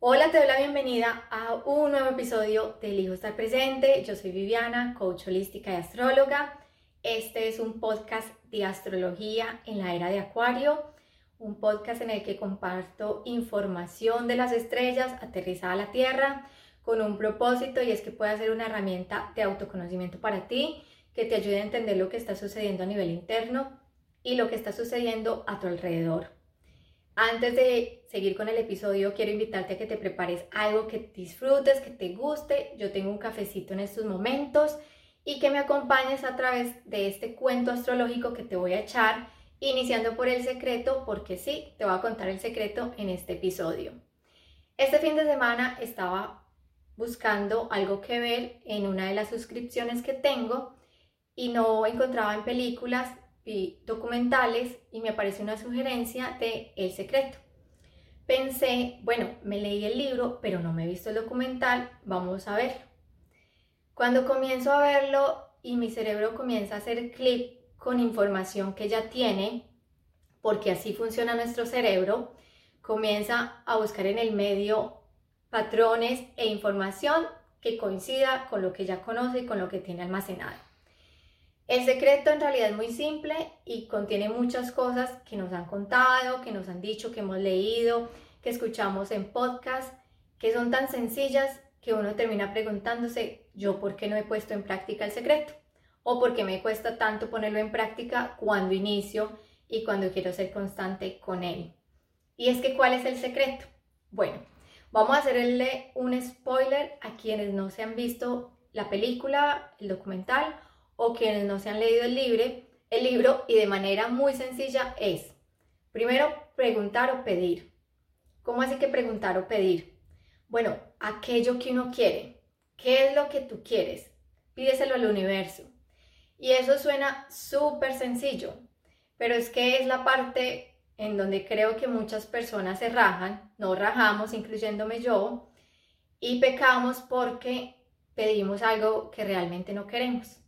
Hola, te doy la bienvenida a un nuevo episodio de Elijo Estar Presente. Yo soy Viviana, coach holística y astróloga. Este es un podcast de astrología en la era de Acuario, un podcast en el que comparto información de las estrellas aterrizada a la Tierra con un propósito y es que pueda ser una herramienta de autoconocimiento para ti, que te ayude a entender lo que está sucediendo a nivel interno y lo que está sucediendo a tu alrededor. Antes de seguir con el episodio, quiero invitarte a que te prepares algo que disfrutes, que te guste. Yo tengo un cafecito en estos momentos y que me acompañes a través de este cuento astrológico que te voy a echar, iniciando por el secreto, porque sí, te voy a contar el secreto en este episodio. Este fin de semana estaba buscando algo que ver en una de las suscripciones que tengo y no encontraba en películas documentales y me apareció una sugerencia de El Secreto. Pensé, bueno, me leí el libro, pero no me he visto el documental, vamos a ver. Cuando comienzo a verlo y mi cerebro comienza a hacer clic con información que ya tiene, porque así funciona nuestro cerebro, comienza a buscar en el medio patrones e información que coincida con lo que ya conoce y con lo que tiene almacenado. El secreto en realidad es muy simple y contiene muchas cosas que nos han contado, que nos han dicho, que hemos leído, que escuchamos en podcast, que son tan sencillas que uno termina preguntándose, ¿yo por qué no he puesto en práctica el secreto? ¿O por qué me cuesta tanto ponerlo en práctica cuando inicio y cuando quiero ser constante con él? Y es que, ¿cuál es el secreto? Bueno, vamos a hacerle un spoiler a quienes no se han visto la película, el documental o quienes no se han leído el libro, el libro y de manera muy sencilla es, primero, preguntar o pedir. ¿Cómo así que preguntar o pedir? Bueno, aquello que uno quiere. ¿Qué es lo que tú quieres? Pídeselo al universo. Y eso suena súper sencillo, pero es que es la parte en donde creo que muchas personas se rajan, no rajamos, incluyéndome yo, y pecamos porque pedimos algo que realmente no queremos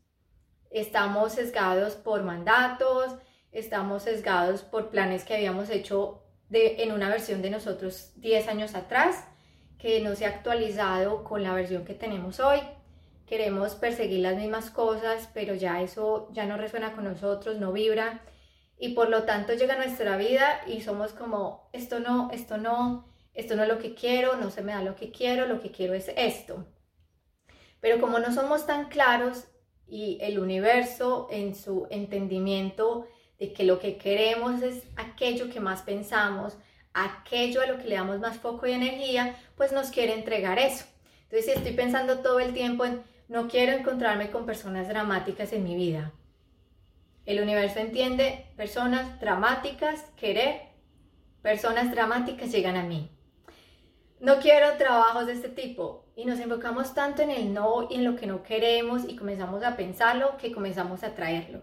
estamos sesgados por mandatos, estamos sesgados por planes que habíamos hecho de, en una versión de nosotros 10 años atrás, que no se ha actualizado con la versión que tenemos hoy. Queremos perseguir las mismas cosas, pero ya eso ya no resuena con nosotros, no vibra. Y por lo tanto llega nuestra vida y somos como, esto no, esto no, esto no es lo que quiero, no se me da lo que quiero, lo que quiero es esto. Pero como no somos tan claros y el universo en su entendimiento de que lo que queremos es aquello que más pensamos, aquello a lo que le damos más foco y energía, pues nos quiere entregar eso. Entonces, si estoy pensando todo el tiempo en no quiero encontrarme con personas dramáticas en mi vida, el universo entiende personas dramáticas, querer, personas dramáticas llegan a mí. No quiero trabajos de este tipo, y nos enfocamos tanto en el no y en lo que no queremos y comenzamos a pensarlo que comenzamos a traerlo.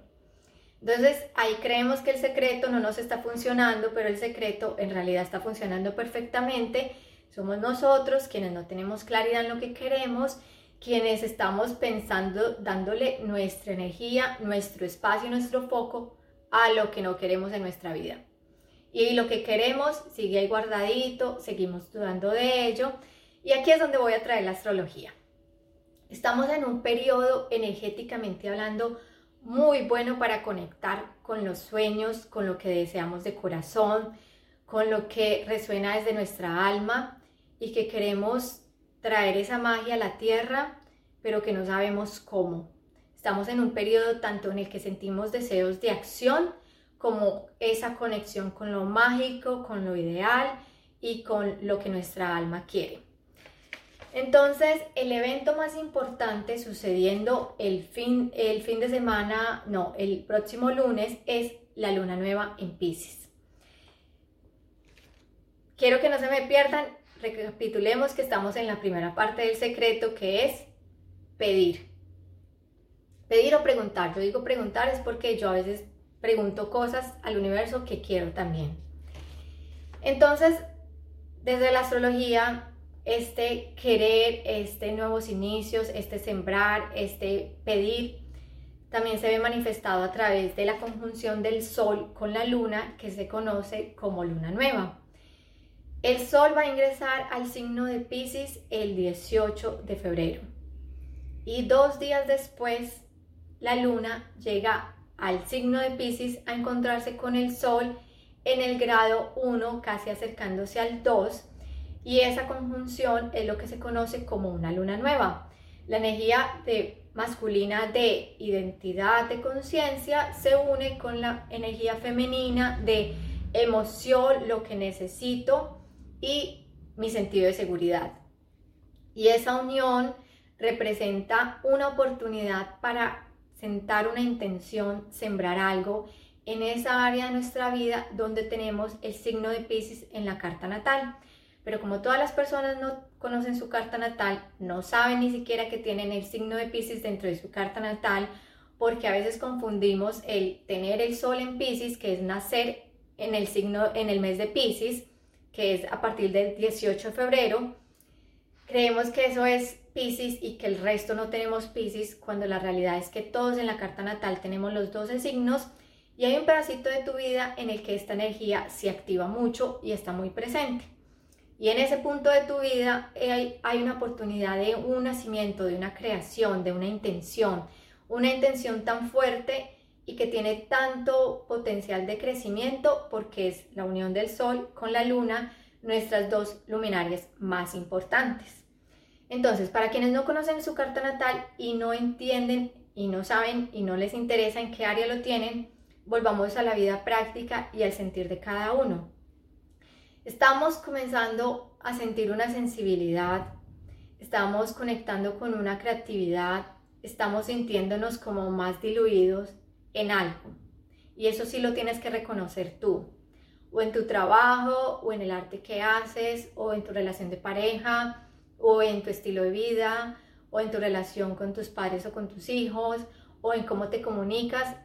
Entonces ahí creemos que el secreto no nos está funcionando, pero el secreto en realidad está funcionando perfectamente. Somos nosotros quienes no tenemos claridad en lo que queremos, quienes estamos pensando, dándole nuestra energía, nuestro espacio, nuestro foco a lo que no queremos en nuestra vida. Y lo que queremos sigue ahí guardadito, seguimos dudando de ello y aquí es donde voy a traer la astrología. Estamos en un periodo energéticamente hablando muy bueno para conectar con los sueños, con lo que deseamos de corazón, con lo que resuena desde nuestra alma y que queremos traer esa magia a la tierra, pero que no sabemos cómo. Estamos en un periodo tanto en el que sentimos deseos de acción como esa conexión con lo mágico, con lo ideal y con lo que nuestra alma quiere. Entonces, el evento más importante sucediendo el fin, el fin de semana, no, el próximo lunes es la luna nueva en Pisces. Quiero que no se me pierdan, recapitulemos que estamos en la primera parte del secreto que es pedir. Pedir o preguntar. Yo digo preguntar es porque yo a veces pregunto cosas al universo que quiero también. Entonces, desde la astrología este querer, este nuevos inicios, este sembrar, este pedir, también se ve manifestado a través de la conjunción del Sol con la Luna, que se conoce como Luna Nueva. El Sol va a ingresar al signo de Pisces el 18 de febrero. Y dos días después, la Luna llega al signo de Pisces a encontrarse con el Sol en el grado 1, casi acercándose al 2. Y esa conjunción es lo que se conoce como una luna nueva. La energía de masculina de identidad, de conciencia, se une con la energía femenina de emoción, lo que necesito y mi sentido de seguridad. Y esa unión representa una oportunidad para sentar una intención, sembrar algo en esa área de nuestra vida donde tenemos el signo de Pisces en la carta natal. Pero como todas las personas no conocen su carta natal, no saben ni siquiera que tienen el signo de Pisces dentro de su carta natal, porque a veces confundimos el tener el sol en Pisces, que es nacer en el signo en el mes de Pisces, que es a partir del 18 de febrero. Creemos que eso es Pisces y que el resto no tenemos Pisces, cuando la realidad es que todos en la carta natal tenemos los 12 signos y hay un pedacito de tu vida en el que esta energía se activa mucho y está muy presente. Y en ese punto de tu vida hay, hay una oportunidad de un nacimiento, de una creación, de una intención, una intención tan fuerte y que tiene tanto potencial de crecimiento porque es la unión del Sol con la Luna, nuestras dos luminarias más importantes. Entonces, para quienes no conocen su carta natal y no entienden y no saben y no les interesa en qué área lo tienen, volvamos a la vida práctica y al sentir de cada uno. Estamos comenzando a sentir una sensibilidad, estamos conectando con una creatividad, estamos sintiéndonos como más diluidos en algo. Y eso sí lo tienes que reconocer tú, o en tu trabajo, o en el arte que haces, o en tu relación de pareja, o en tu estilo de vida, o en tu relación con tus padres o con tus hijos, o en cómo te comunicas.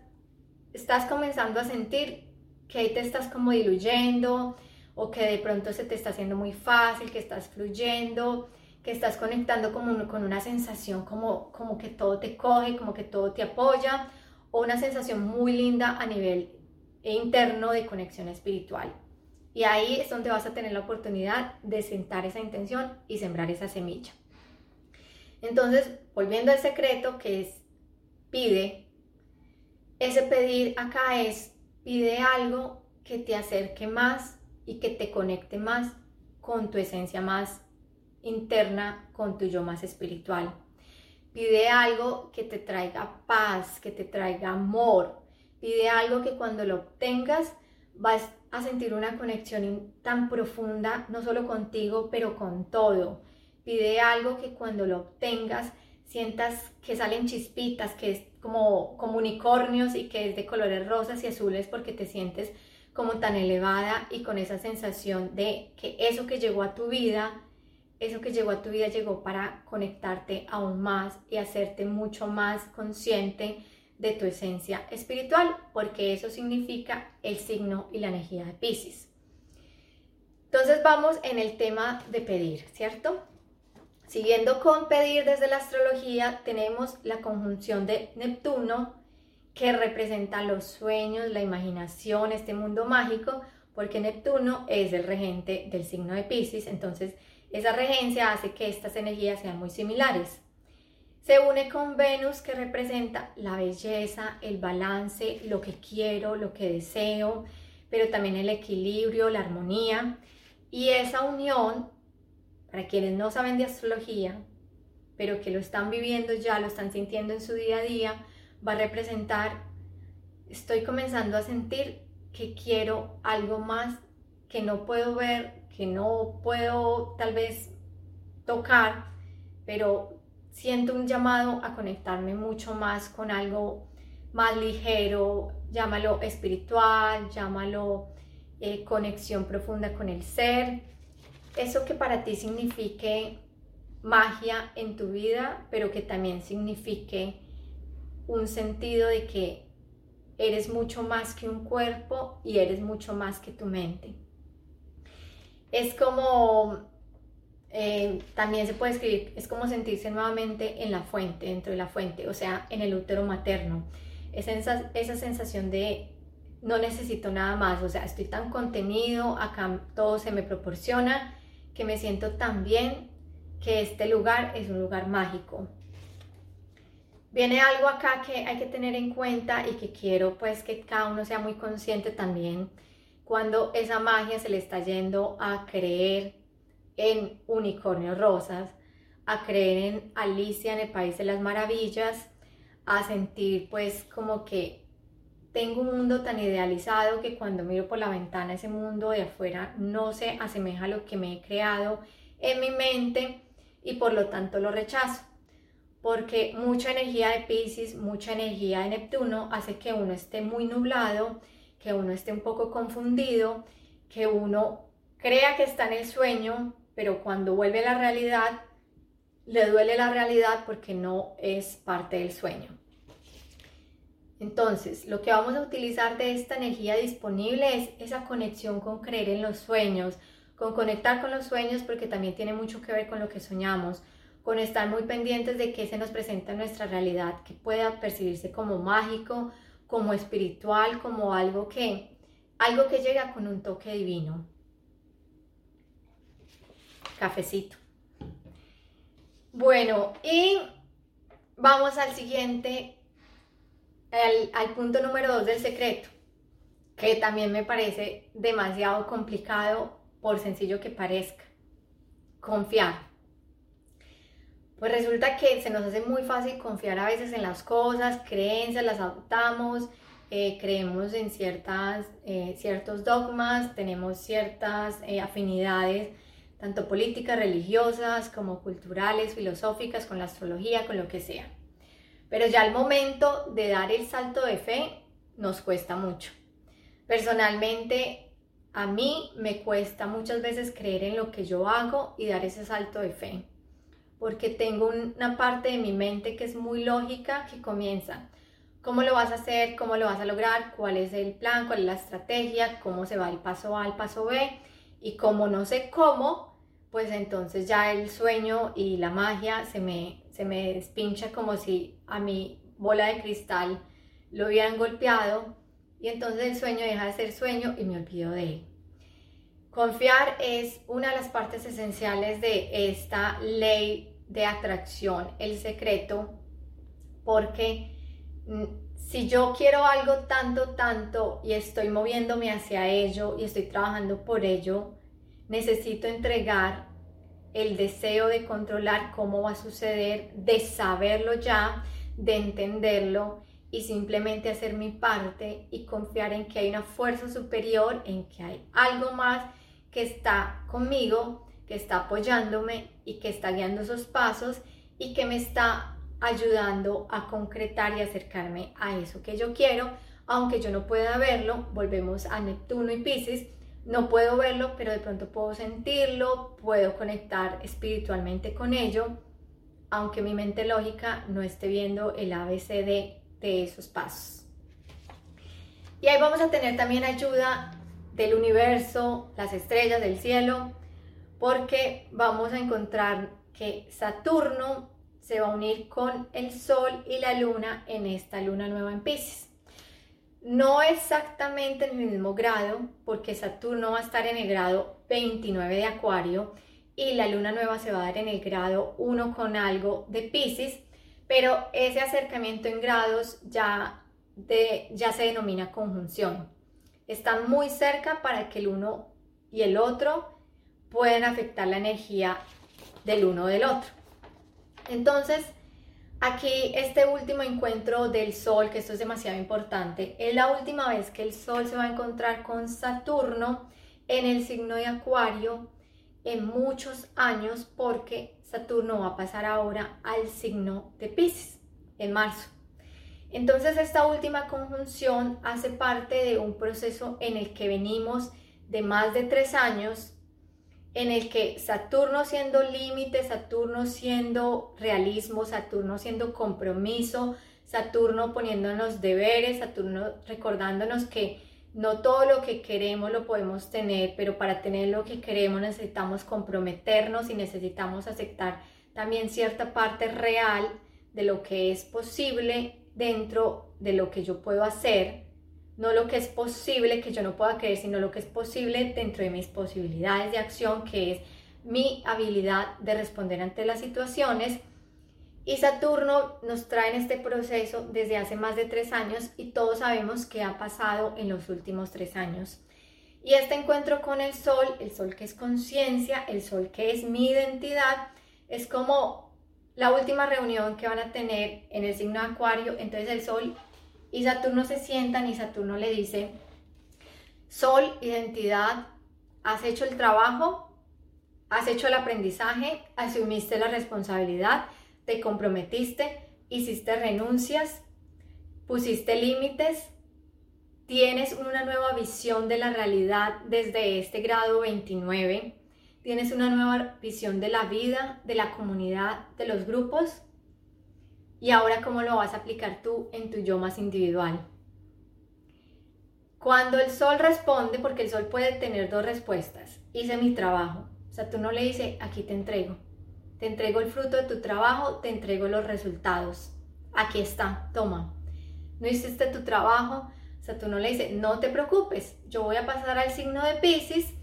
Estás comenzando a sentir que ahí te estás como diluyendo, o que de pronto se te está haciendo muy fácil, que estás fluyendo, que estás conectando como con una sensación como, como que todo te coge, como que todo te apoya, o una sensación muy linda a nivel interno de conexión espiritual. Y ahí es donde vas a tener la oportunidad de sentar esa intención y sembrar esa semilla. Entonces, volviendo al secreto que es pide, ese pedir acá es pide algo que te acerque más y que te conecte más con tu esencia más interna, con tu yo más espiritual. Pide algo que te traiga paz, que te traiga amor. Pide algo que cuando lo obtengas vas a sentir una conexión tan profunda, no solo contigo, pero con todo. Pide algo que cuando lo obtengas sientas que salen chispitas, que es como, como unicornios y que es de colores rosas y azules porque te sientes como tan elevada y con esa sensación de que eso que llegó a tu vida, eso que llegó a tu vida llegó para conectarte aún más y hacerte mucho más consciente de tu esencia espiritual, porque eso significa el signo y la energía de Pisces. Entonces vamos en el tema de pedir, ¿cierto? Siguiendo con pedir desde la astrología, tenemos la conjunción de Neptuno que representa los sueños, la imaginación, este mundo mágico, porque Neptuno es el regente del signo de Pisces, entonces esa regencia hace que estas energías sean muy similares. Se une con Venus que representa la belleza, el balance, lo que quiero, lo que deseo, pero también el equilibrio, la armonía. Y esa unión, para quienes no saben de astrología, pero que lo están viviendo ya, lo están sintiendo en su día a día, va a representar, estoy comenzando a sentir que quiero algo más que no puedo ver, que no puedo tal vez tocar, pero siento un llamado a conectarme mucho más con algo más ligero, llámalo espiritual, llámalo eh, conexión profunda con el ser, eso que para ti signifique magia en tu vida, pero que también signifique un sentido de que eres mucho más que un cuerpo y eres mucho más que tu mente. Es como, eh, también se puede escribir, es como sentirse nuevamente en la fuente, dentro de la fuente, o sea, en el útero materno. esa, esa sensación de no necesito nada más, o sea, estoy tan contenido, acá todo se me proporciona, que me siento tan bien que este lugar es un lugar mágico. Viene algo acá que hay que tener en cuenta y que quiero pues que cada uno sea muy consciente también cuando esa magia se le está yendo a creer en unicornios rosas, a creer en Alicia en el País de las Maravillas, a sentir pues como que tengo un mundo tan idealizado que cuando miro por la ventana ese mundo de afuera no se asemeja a lo que me he creado en mi mente y por lo tanto lo rechazo. Porque mucha energía de Pisces, mucha energía de Neptuno hace que uno esté muy nublado, que uno esté un poco confundido, que uno crea que está en el sueño, pero cuando vuelve a la realidad, le duele la realidad porque no es parte del sueño. Entonces, lo que vamos a utilizar de esta energía disponible es esa conexión con creer en los sueños, con conectar con los sueños porque también tiene mucho que ver con lo que soñamos, con estar muy pendientes de qué se nos presenta en nuestra realidad, que pueda percibirse como mágico, como espiritual, como algo que algo que llega con un toque divino. Cafecito. Bueno, y vamos al siguiente al, punto número dos del secreto, que también me parece demasiado complicado por sencillo que parezca. Confiar. Pues resulta que se nos hace muy fácil confiar a veces en las cosas, creencias, las adoptamos, eh, creemos en ciertas, eh, ciertos dogmas, tenemos ciertas eh, afinidades, tanto políticas, religiosas, como culturales, filosóficas, con la astrología, con lo que sea. Pero ya al momento de dar el salto de fe nos cuesta mucho. Personalmente, a mí me cuesta muchas veces creer en lo que yo hago y dar ese salto de fe. Porque tengo una parte de mi mente que es muy lógica que comienza. ¿Cómo lo vas a hacer? ¿Cómo lo vas a lograr? ¿Cuál es el plan? ¿Cuál es la estrategia? ¿Cómo se va el paso A al paso B? Y como no sé cómo, pues entonces ya el sueño y la magia se me se me despincha como si a mi bola de cristal lo hubieran golpeado y entonces el sueño deja de ser sueño y me olvido de él. Confiar es una de las partes esenciales de esta ley de atracción, el secreto, porque mm, si yo quiero algo tanto, tanto y estoy moviéndome hacia ello y estoy trabajando por ello, necesito entregar el deseo de controlar cómo va a suceder, de saberlo ya, de entenderlo y simplemente hacer mi parte y confiar en que hay una fuerza superior, en que hay algo más que está conmigo, que está apoyándome y que está guiando esos pasos y que me está ayudando a concretar y acercarme a eso que yo quiero, aunque yo no pueda verlo, volvemos a Neptuno y Pisces, no puedo verlo, pero de pronto puedo sentirlo, puedo conectar espiritualmente con ello, aunque mi mente lógica no esté viendo el ABCD de esos pasos. Y ahí vamos a tener también ayuda del universo, las estrellas del cielo, porque vamos a encontrar que Saturno se va a unir con el Sol y la Luna en esta luna nueva en Pisces. No exactamente en el mismo grado, porque Saturno va a estar en el grado 29 de Acuario y la luna nueva se va a dar en el grado 1 con algo de Pisces, pero ese acercamiento en grados ya, de, ya se denomina conjunción. Están muy cerca para que el uno y el otro puedan afectar la energía del uno del otro. Entonces, Aquí este último encuentro del Sol, que esto es demasiado importante, es la última vez que el Sol se va a encontrar con Saturno en el signo de Acuario en muchos años porque Saturno va a pasar ahora al signo de Pisces en marzo. Entonces esta última conjunción hace parte de un proceso en el que venimos de más de tres años en el que Saturno siendo límite, Saturno siendo realismo, Saturno siendo compromiso, Saturno poniéndonos deberes, Saturno recordándonos que no todo lo que queremos lo podemos tener, pero para tener lo que queremos necesitamos comprometernos y necesitamos aceptar también cierta parte real de lo que es posible dentro de lo que yo puedo hacer no lo que es posible, que yo no pueda creer, sino lo que es posible dentro de mis posibilidades de acción, que es mi habilidad de responder ante las situaciones. Y Saturno nos trae en este proceso desde hace más de tres años y todos sabemos qué ha pasado en los últimos tres años. Y este encuentro con el sol, el sol que es conciencia, el sol que es mi identidad, es como la última reunión que van a tener en el signo de Acuario. Entonces el sol y Saturno se sientan y Saturno le dice, Sol, identidad, has hecho el trabajo, has hecho el aprendizaje, asumiste la responsabilidad, te comprometiste, hiciste renuncias, pusiste límites, tienes una nueva visión de la realidad desde este grado 29, tienes una nueva visión de la vida, de la comunidad, de los grupos y ahora cómo lo vas a aplicar tú en tu yo más individual. Cuando el sol responde, porque el sol puede tener dos respuestas, hice mi trabajo. O sea, tú no le dices, aquí te entrego. Te entrego el fruto de tu trabajo, te entrego los resultados. Aquí está, toma. No hiciste tu trabajo, o sea, tú no le dices, no te preocupes, yo voy a pasar al signo de Pisces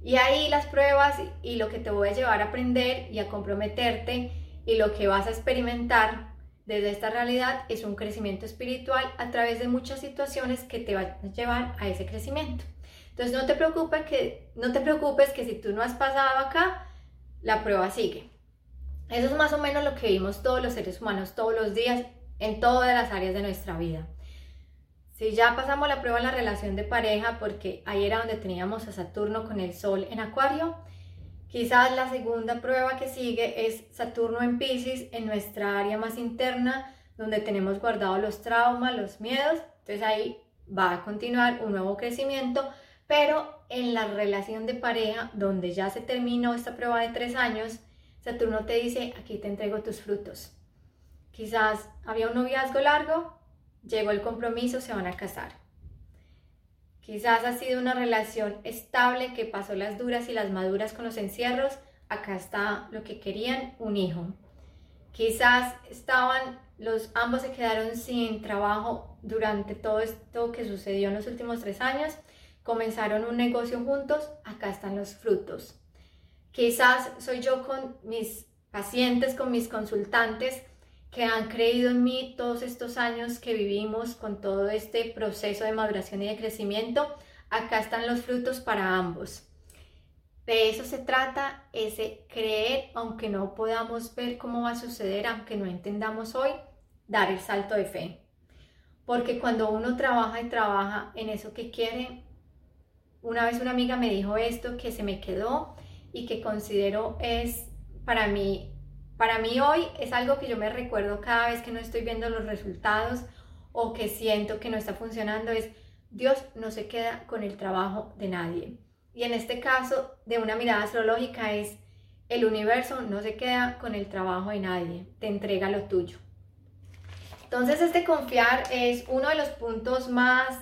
y ahí las pruebas y lo que te voy a llevar a aprender y a comprometerte y lo que vas a experimentar desde esta realidad es un crecimiento espiritual a través de muchas situaciones que te van a llevar a ese crecimiento. Entonces no te preocupes que, no te preocupes que si tú no has pasado acá, la prueba sigue. Eso es más o menos lo que vimos todos los seres humanos todos los días en todas las áreas de nuestra vida. Si ya pasamos la prueba en la relación de pareja, porque ahí era donde teníamos a Saturno con el Sol en Acuario, Quizás la segunda prueba que sigue es Saturno en Pisces, en nuestra área más interna, donde tenemos guardados los traumas, los miedos. Entonces ahí va a continuar un nuevo crecimiento, pero en la relación de pareja, donde ya se terminó esta prueba de tres años, Saturno te dice, aquí te entrego tus frutos. Quizás había un noviazgo largo, llegó el compromiso, se van a casar. Quizás ha sido una relación estable que pasó las duras y las maduras con los encierros. Acá está lo que querían, un hijo. Quizás estaban, los ambos se quedaron sin trabajo durante todo esto que sucedió en los últimos tres años. Comenzaron un negocio juntos, acá están los frutos. Quizás soy yo con mis pacientes, con mis consultantes, que han creído en mí todos estos años que vivimos con todo este proceso de maduración y de crecimiento. Acá están los frutos para ambos. De eso se trata, ese creer, aunque no podamos ver cómo va a suceder, aunque no entendamos hoy, dar el salto de fe. Porque cuando uno trabaja y trabaja en eso que quiere, una vez una amiga me dijo esto que se me quedó y que considero es para mí para mí hoy es algo que yo me recuerdo cada vez que no estoy viendo los resultados o que siento que no está funcionando, es Dios no se queda con el trabajo de nadie. Y en este caso, de una mirada astrológica, es el universo no se queda con el trabajo de nadie, te entrega lo tuyo. Entonces este confiar es uno de los puntos más,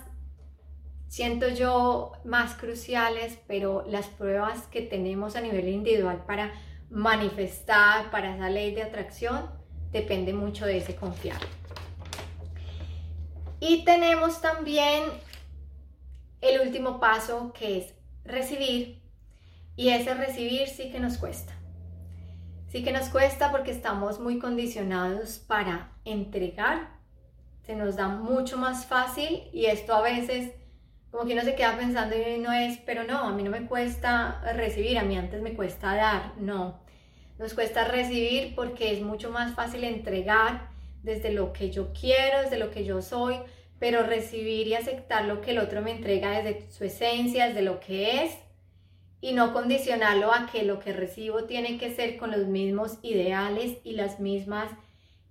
siento yo, más cruciales, pero las pruebas que tenemos a nivel individual para manifestar para esa ley de atracción depende mucho de ese confiar. Y tenemos también el último paso que es recibir. Y ese recibir sí que nos cuesta. Sí que nos cuesta porque estamos muy condicionados para entregar. Se nos da mucho más fácil y esto a veces como que uno se queda pensando y no es, pero no, a mí no me cuesta recibir, a mí antes me cuesta dar, no. Nos cuesta recibir porque es mucho más fácil entregar desde lo que yo quiero, desde lo que yo soy, pero recibir y aceptar lo que el otro me entrega desde su esencia, desde lo que es, y no condicionarlo a que lo que recibo tiene que ser con los mismos ideales y las mismas,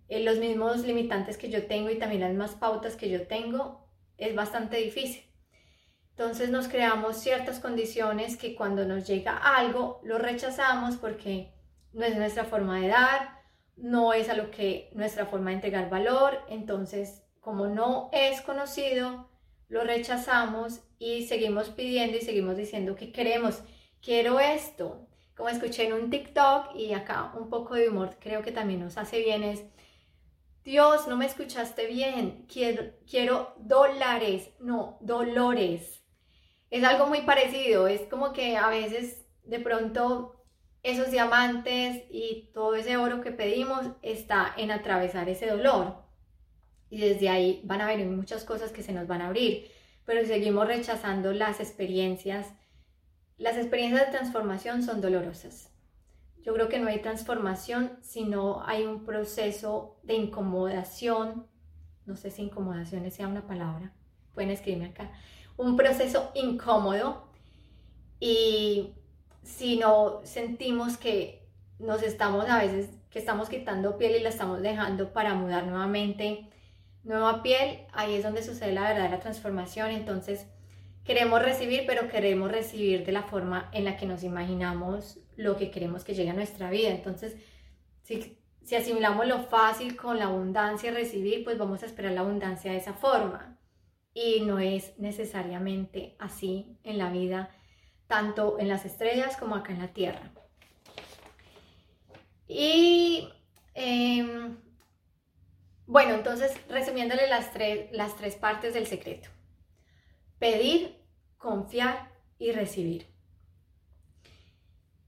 eh, los mismos limitantes que yo tengo y también las mismas pautas que yo tengo, es bastante difícil. Entonces nos creamos ciertas condiciones que cuando nos llega algo lo rechazamos porque no es nuestra forma de dar, no es a lo que nuestra forma de entregar valor. Entonces, como no es conocido, lo rechazamos y seguimos pidiendo y seguimos diciendo que queremos, quiero esto. Como escuché en un TikTok y acá un poco de humor creo que también nos hace bien es, Dios, no me escuchaste bien, quiero, quiero dólares, no, dolores. Es algo muy parecido, es como que a veces de pronto esos diamantes y todo ese oro que pedimos está en atravesar ese dolor. Y desde ahí van a venir muchas cosas que se nos van a abrir, pero si seguimos rechazando las experiencias, las experiencias de transformación son dolorosas. Yo creo que no hay transformación si no hay un proceso de incomodación. No sé si incomodación sea una palabra. Pueden escribirme acá. Un proceso incómodo. Y si no sentimos que nos estamos a veces, que estamos quitando piel y la estamos dejando para mudar nuevamente nueva piel, ahí es donde sucede la verdadera transformación. Entonces, queremos recibir, pero queremos recibir de la forma en la que nos imaginamos lo que queremos que llegue a nuestra vida. Entonces, si, si asimilamos lo fácil con la abundancia recibir, pues vamos a esperar la abundancia de esa forma. Y no es necesariamente así en la vida, tanto en las estrellas como acá en la tierra. Y em, bueno, entonces resumiéndole las tres, las tres partes del secreto. Pedir, confiar y recibir.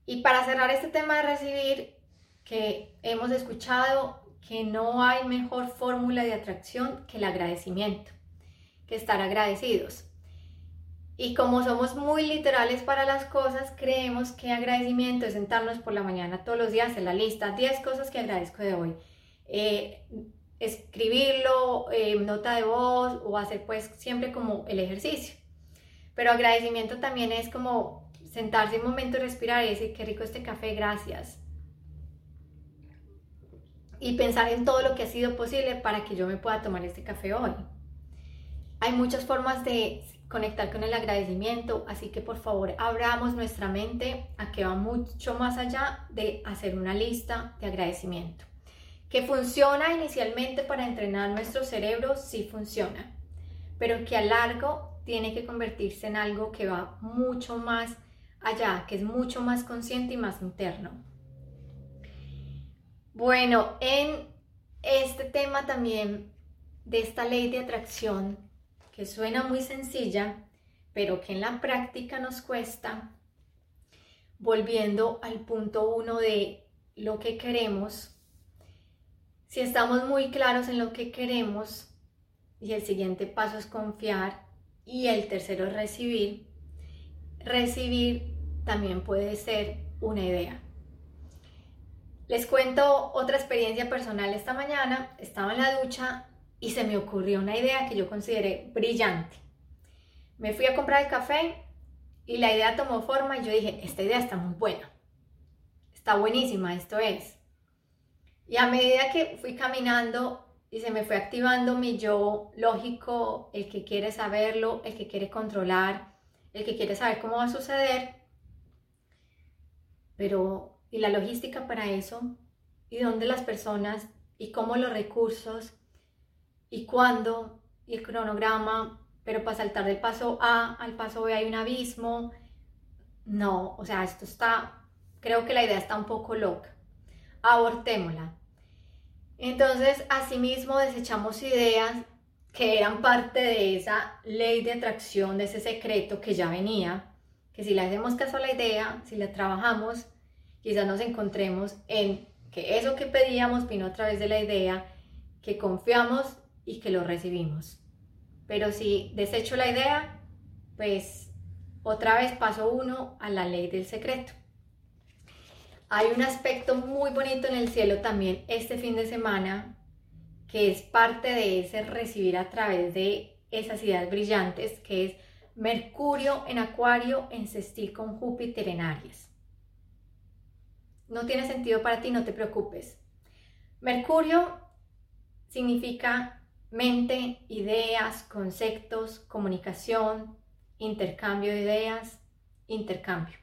Y para cerrar este tema de recibir, que hemos escuchado que no hay mejor fórmula de atracción que el agradecimiento, que estar agradecidos. Y como somos muy literales para las cosas, creemos que agradecimiento es sentarnos por la mañana todos los días en la lista, 10 cosas que agradezco de hoy. Eh, escribirlo, eh, nota de voz o hacer pues siempre como el ejercicio. Pero agradecimiento también es como sentarse un momento, respirar y decir, qué rico este café, gracias. Y pensar en todo lo que ha sido posible para que yo me pueda tomar este café hoy. Hay muchas formas de conectar con el agradecimiento, así que por favor abramos nuestra mente a que va mucho más allá de hacer una lista de agradecimiento. Que funciona inicialmente para entrenar nuestro cerebro, sí funciona, pero que a largo tiene que convertirse en algo que va mucho más allá, que es mucho más consciente y más interno. Bueno, en este tema también de esta ley de atracción, que suena muy sencilla, pero que en la práctica nos cuesta, volviendo al punto uno de lo que queremos, si estamos muy claros en lo que queremos y el siguiente paso es confiar y el tercero es recibir, recibir también puede ser una idea. Les cuento otra experiencia personal esta mañana. Estaba en la ducha y se me ocurrió una idea que yo consideré brillante. Me fui a comprar el café y la idea tomó forma y yo dije, esta idea está muy buena. Está buenísima, esto es. Y a medida que fui caminando y se me fue activando mi yo lógico, el que quiere saberlo, el que quiere controlar, el que quiere saber cómo va a suceder, pero ¿y la logística para eso? ¿Y dónde las personas? ¿Y cómo los recursos? ¿Y cuándo? ¿Y el cronograma? Pero para saltar del paso A al paso B hay un abismo. No, o sea, esto está, creo que la idea está un poco loca abortémosla. Entonces, asimismo, desechamos ideas que eran parte de esa ley de atracción, de ese secreto que ya venía, que si le hacemos caso a la idea, si la trabajamos, quizás nos encontremos en que eso que pedíamos vino a través de la idea, que confiamos y que lo recibimos. Pero si desecho la idea, pues otra vez paso uno a la ley del secreto. Hay un aspecto muy bonito en el cielo también este fin de semana, que es parte de ese recibir a través de esas ideas brillantes, que es Mercurio en Acuario en sextil con Júpiter en Aries. No tiene sentido para ti, no te preocupes. Mercurio significa mente, ideas, conceptos, comunicación, intercambio de ideas, intercambio.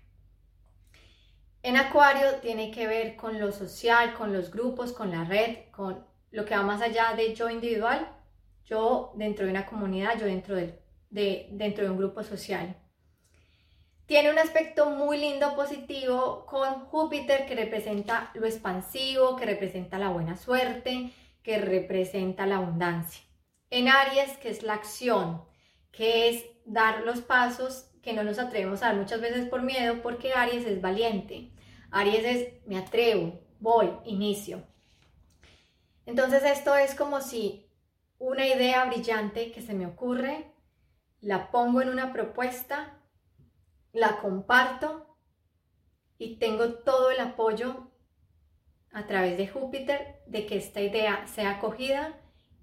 En Acuario tiene que ver con lo social, con los grupos, con la red, con lo que va más allá de yo individual, yo dentro de una comunidad, yo dentro de, dentro de un grupo social. Tiene un aspecto muy lindo positivo con Júpiter que representa lo expansivo, que representa la buena suerte, que representa la abundancia. En Aries, que es la acción, que es dar los pasos que no nos atrevemos a dar muchas veces por miedo, porque Aries es valiente. Aries es me atrevo, voy, inicio. Entonces esto es como si una idea brillante que se me ocurre, la pongo en una propuesta, la comparto y tengo todo el apoyo a través de Júpiter de que esta idea sea acogida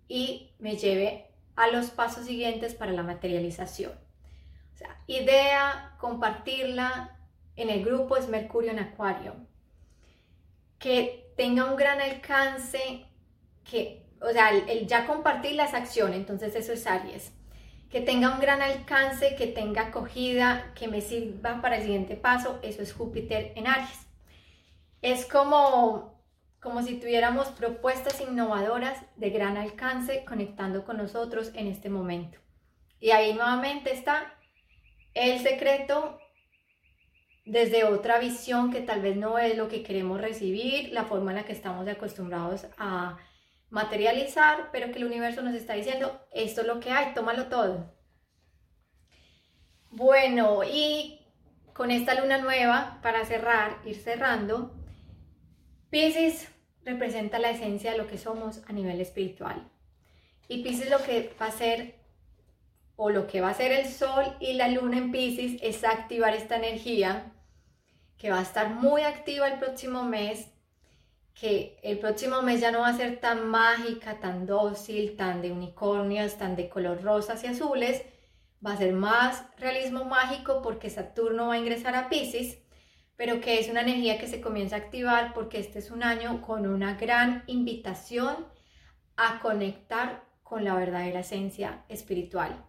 y me lleve a los pasos siguientes para la materialización. O sea, idea, compartirla en el grupo es Mercurio en Acuario. Que tenga un gran alcance, que, o sea, el, ya compartir las acciones, entonces eso es Aries. Que tenga un gran alcance, que tenga acogida, que me sirva para el siguiente paso, eso es Júpiter en Aries. Es como como si tuviéramos propuestas innovadoras de gran alcance conectando con nosotros en este momento. Y ahí nuevamente está el secreto desde otra visión que tal vez no es lo que queremos recibir, la forma en la que estamos acostumbrados a materializar, pero que el universo nos está diciendo, esto es lo que hay, tómalo todo. Bueno, y con esta luna nueva, para cerrar, ir cerrando, Pisces representa la esencia de lo que somos a nivel espiritual. Y Pisces lo que va a ser, o lo que va a ser el Sol y la Luna en Pisces, es activar esta energía que va a estar muy activa el próximo mes, que el próximo mes ya no va a ser tan mágica, tan dócil, tan de unicornios, tan de color rosas y azules, va a ser más realismo mágico porque Saturno va a ingresar a Pisces pero que es una energía que se comienza a activar porque este es un año con una gran invitación a conectar con la verdadera esencia espiritual,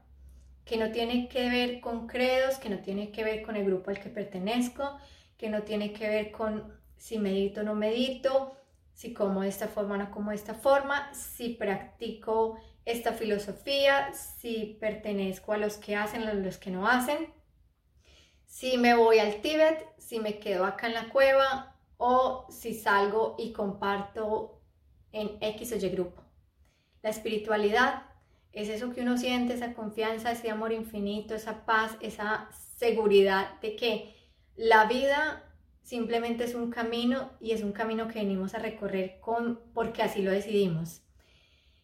que no tiene que ver con credos, que no tiene que ver con el grupo al que pertenezco, que no tiene que ver con si medito o no medito, si como de esta forma o no como de esta forma, si practico esta filosofía, si pertenezco a los que hacen, a los que no hacen si me voy al Tíbet, si me quedo acá en la cueva o si salgo y comparto en X o Y grupo. La espiritualidad es eso que uno siente, esa confianza, ese amor infinito, esa paz, esa seguridad de que la vida simplemente es un camino y es un camino que venimos a recorrer con porque así lo decidimos.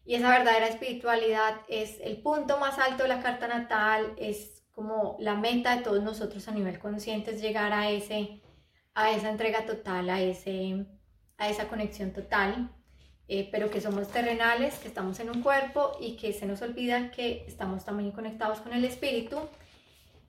Y esa verdadera espiritualidad es el punto más alto de la carta natal, es como la meta de todos nosotros a nivel consciente es llegar a, ese, a esa entrega total, a, ese, a esa conexión total, eh, pero que somos terrenales, que estamos en un cuerpo y que se nos olvida que estamos también conectados con el espíritu.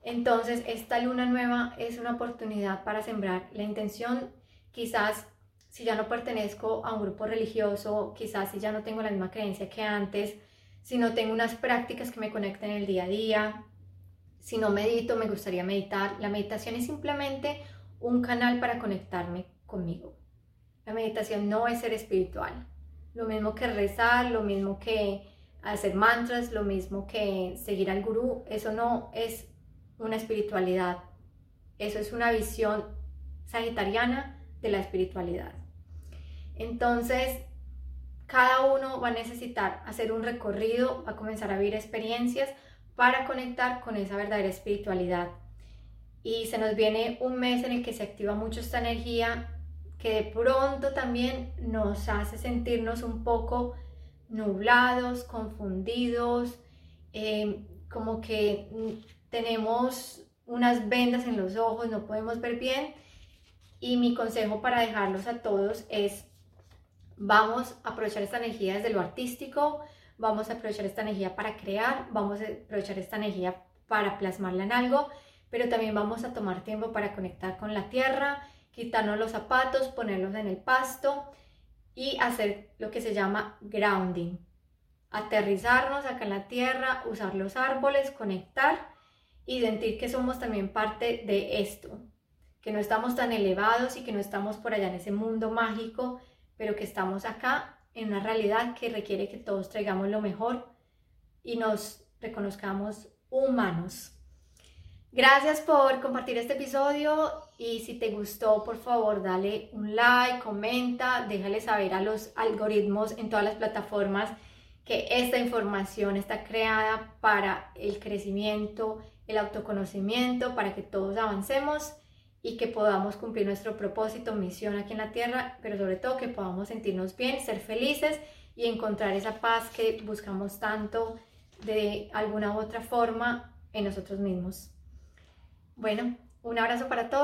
Entonces, esta luna nueva es una oportunidad para sembrar la intención, quizás si ya no pertenezco a un grupo religioso, quizás si ya no tengo la misma creencia que antes, si no tengo unas prácticas que me conecten el día a día, si no medito, me gustaría meditar. La meditación es simplemente un canal para conectarme conmigo. La meditación no es ser espiritual. Lo mismo que rezar, lo mismo que hacer mantras, lo mismo que seguir al gurú, eso no es una espiritualidad. Eso es una visión sagitariana de la espiritualidad. Entonces, cada uno va a necesitar hacer un recorrido, va a comenzar a vivir experiencias para conectar con esa verdadera espiritualidad. Y se nos viene un mes en el que se activa mucho esta energía que de pronto también nos hace sentirnos un poco nublados, confundidos, eh, como que tenemos unas vendas en los ojos, no podemos ver bien. Y mi consejo para dejarlos a todos es, vamos a aprovechar esta energía desde lo artístico, vamos a aprovechar esta energía para crear, vamos a aprovechar esta energía para plasmarla en algo, pero también vamos a tomar tiempo para conectar con la tierra, quitarnos los zapatos, ponerlos en el pasto y hacer lo que se llama grounding. Aterrizarnos acá en la tierra, usar los árboles, conectar y sentir que somos también parte de esto, que no estamos tan elevados y que no estamos por allá en ese mundo mágico, pero que estamos acá en una realidad que requiere que todos traigamos lo mejor y nos reconozcamos humanos. Gracias por compartir este episodio y si te gustó, por favor, dale un like, comenta, déjale saber a los algoritmos en todas las plataformas que esta información está creada para el crecimiento, el autoconocimiento, para que todos avancemos y que podamos cumplir nuestro propósito, misión aquí en la tierra, pero sobre todo que podamos sentirnos bien, ser felices y encontrar esa paz que buscamos tanto de alguna u otra forma en nosotros mismos. Bueno, un abrazo para todos.